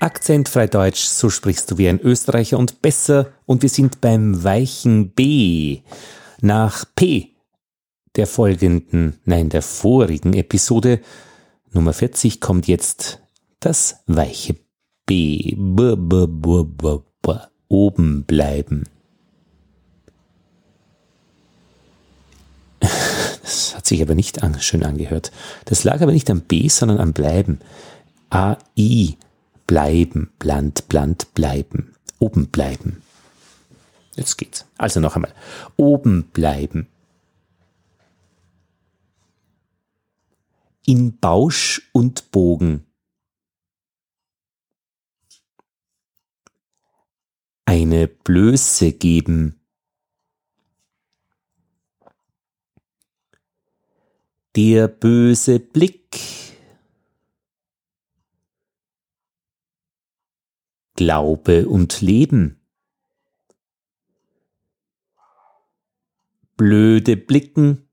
Akzentfrei Deutsch, so sprichst du wie ein Österreicher und besser. Und wir sind beim weichen B. Nach P der folgenden, nein, der vorigen Episode Nummer 40 kommt jetzt das weiche B. B, b, b, b, b. Oben bleiben. Das hat sich aber nicht an, schön angehört. Das lag aber nicht am B, sondern am Bleiben. A-I bleiben, bland, bland, bleiben, oben bleiben. Jetzt geht's. Also noch einmal. Oben bleiben. In Bausch und Bogen. Eine Blöße geben. Der böse Blick Glaube und Leben. Blöde Blicken,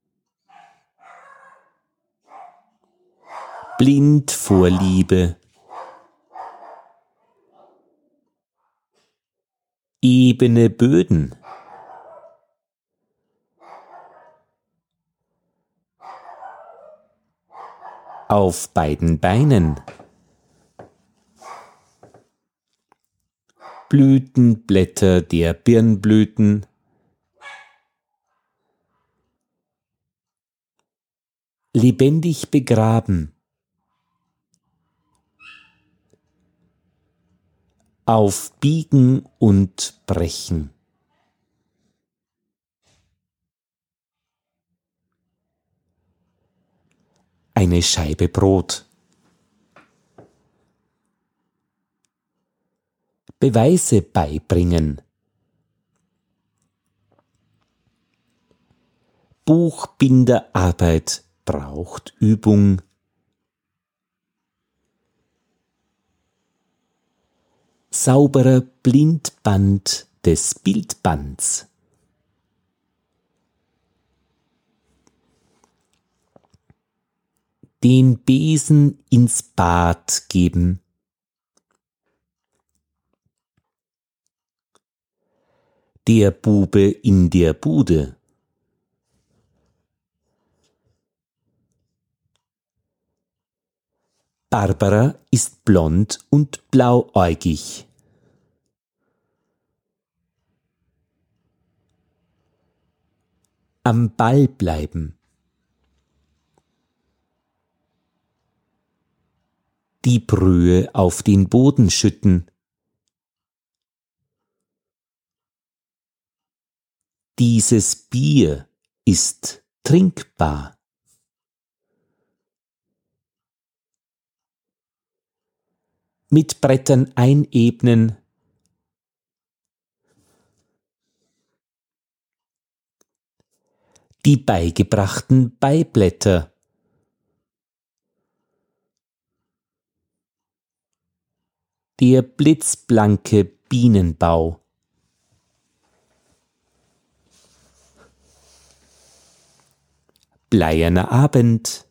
blind vor Liebe, ebene Böden. Auf beiden Beinen. Blütenblätter der Birnblüten, lebendig begraben, auf Biegen und Brechen. Eine Scheibe Brot. Beweise beibringen. Buchbinderarbeit braucht Übung. Sauberer Blindband des Bildbands. Den Besen ins Bad geben. Der Bube in der Bude. Barbara ist blond und blauäugig. Am Ball bleiben. Die Brühe auf den Boden schütten. Dieses Bier ist trinkbar. Mit Brettern einebnen. Die beigebrachten Beiblätter. Der blitzblanke Bienenbau. Bleierner Abend.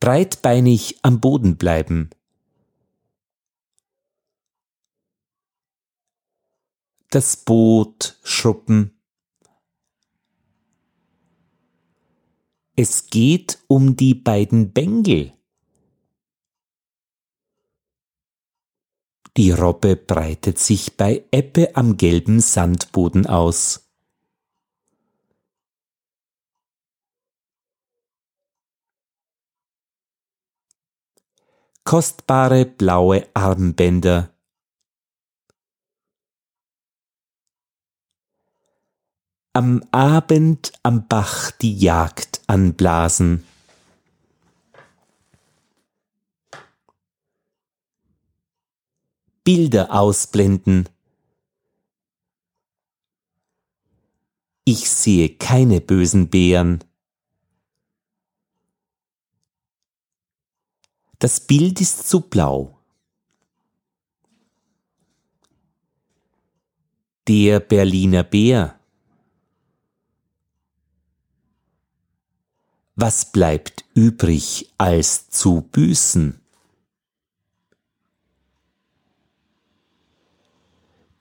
Breitbeinig am Boden bleiben. Das Boot schruppen. Es geht um die beiden Bengel. Die Robbe breitet sich bei Ebbe am gelben Sandboden aus. Kostbare blaue Armbänder. Am Abend am Bach die Jagd anblasen. Bilder ausblenden. Ich sehe keine bösen Bären. Das Bild ist zu blau. Der Berliner Bär. Was bleibt übrig als zu büßen.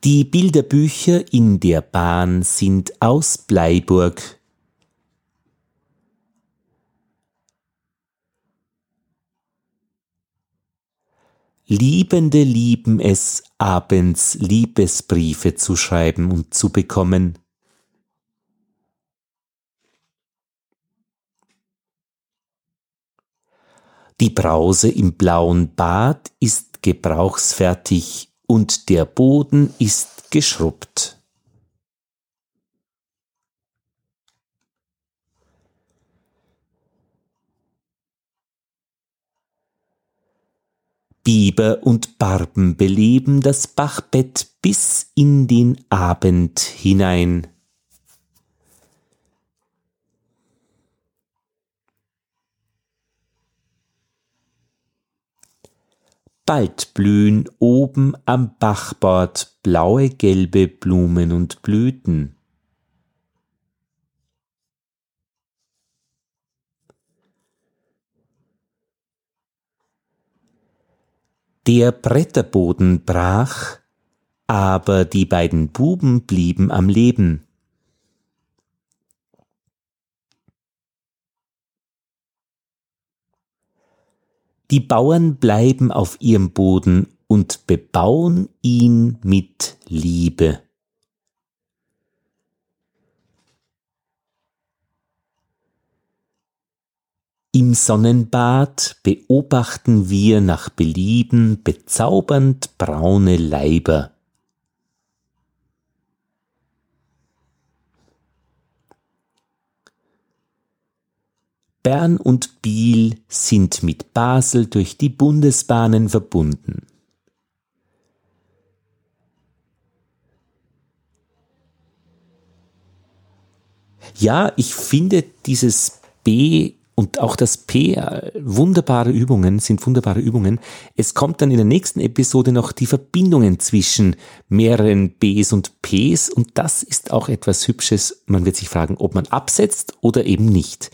Die Bilderbücher in der Bahn sind aus Bleiburg. Liebende lieben es, abends Liebesbriefe zu schreiben und zu bekommen. Die Brause im blauen Bad ist gebrauchsfertig und der Boden ist geschrubbt. Biber und Barben beleben das Bachbett bis in den Abend hinein. Bald blühen oben am Bachbord blaue, gelbe Blumen und Blüten. Der Bretterboden brach, aber die beiden Buben blieben am Leben. Die Bauern bleiben auf ihrem Boden und bebauen ihn mit Liebe. Im Sonnenbad beobachten wir nach Belieben bezaubernd braune Leiber. Bern und Biel sind mit Basel durch die Bundesbahnen verbunden. Ja, ich finde dieses B und auch das P, äh, wunderbare Übungen, sind wunderbare Übungen. Es kommt dann in der nächsten Episode noch die Verbindungen zwischen mehreren Bs und Ps und das ist auch etwas Hübsches. Man wird sich fragen, ob man absetzt oder eben nicht.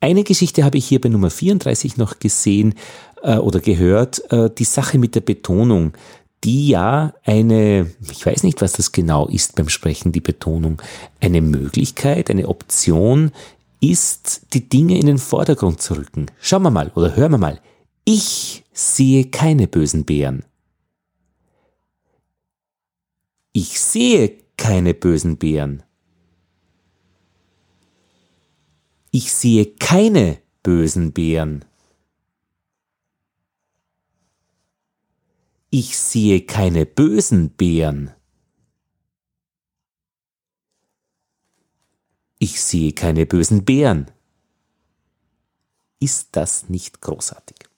Eine Geschichte habe ich hier bei Nummer 34 noch gesehen äh, oder gehört, äh, die Sache mit der Betonung, die ja eine, ich weiß nicht, was das genau ist beim Sprechen, die Betonung, eine Möglichkeit, eine Option ist, die Dinge in den Vordergrund zu rücken. Schauen wir mal oder hören wir mal. Ich sehe keine bösen Bären. Ich sehe keine bösen Bären. Ich sehe keine bösen Bären. Ich sehe keine bösen Bären. Ich sehe keine bösen Bären. Ist das nicht großartig?